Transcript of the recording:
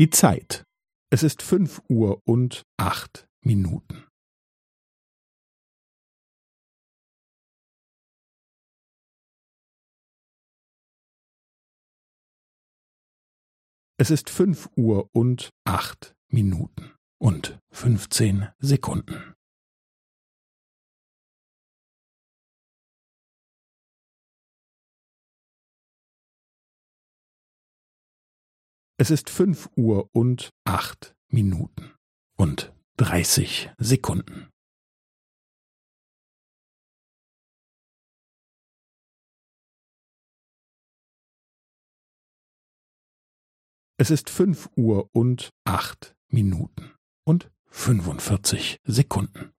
Die Zeit. Es ist fünf Uhr und acht Minuten. Es ist fünf Uhr und acht Minuten und fünfzehn Sekunden. Es ist fünf Uhr und acht Minuten und dreißig Sekunden. Es ist fünf Uhr und acht Minuten und fünfundvierzig Sekunden.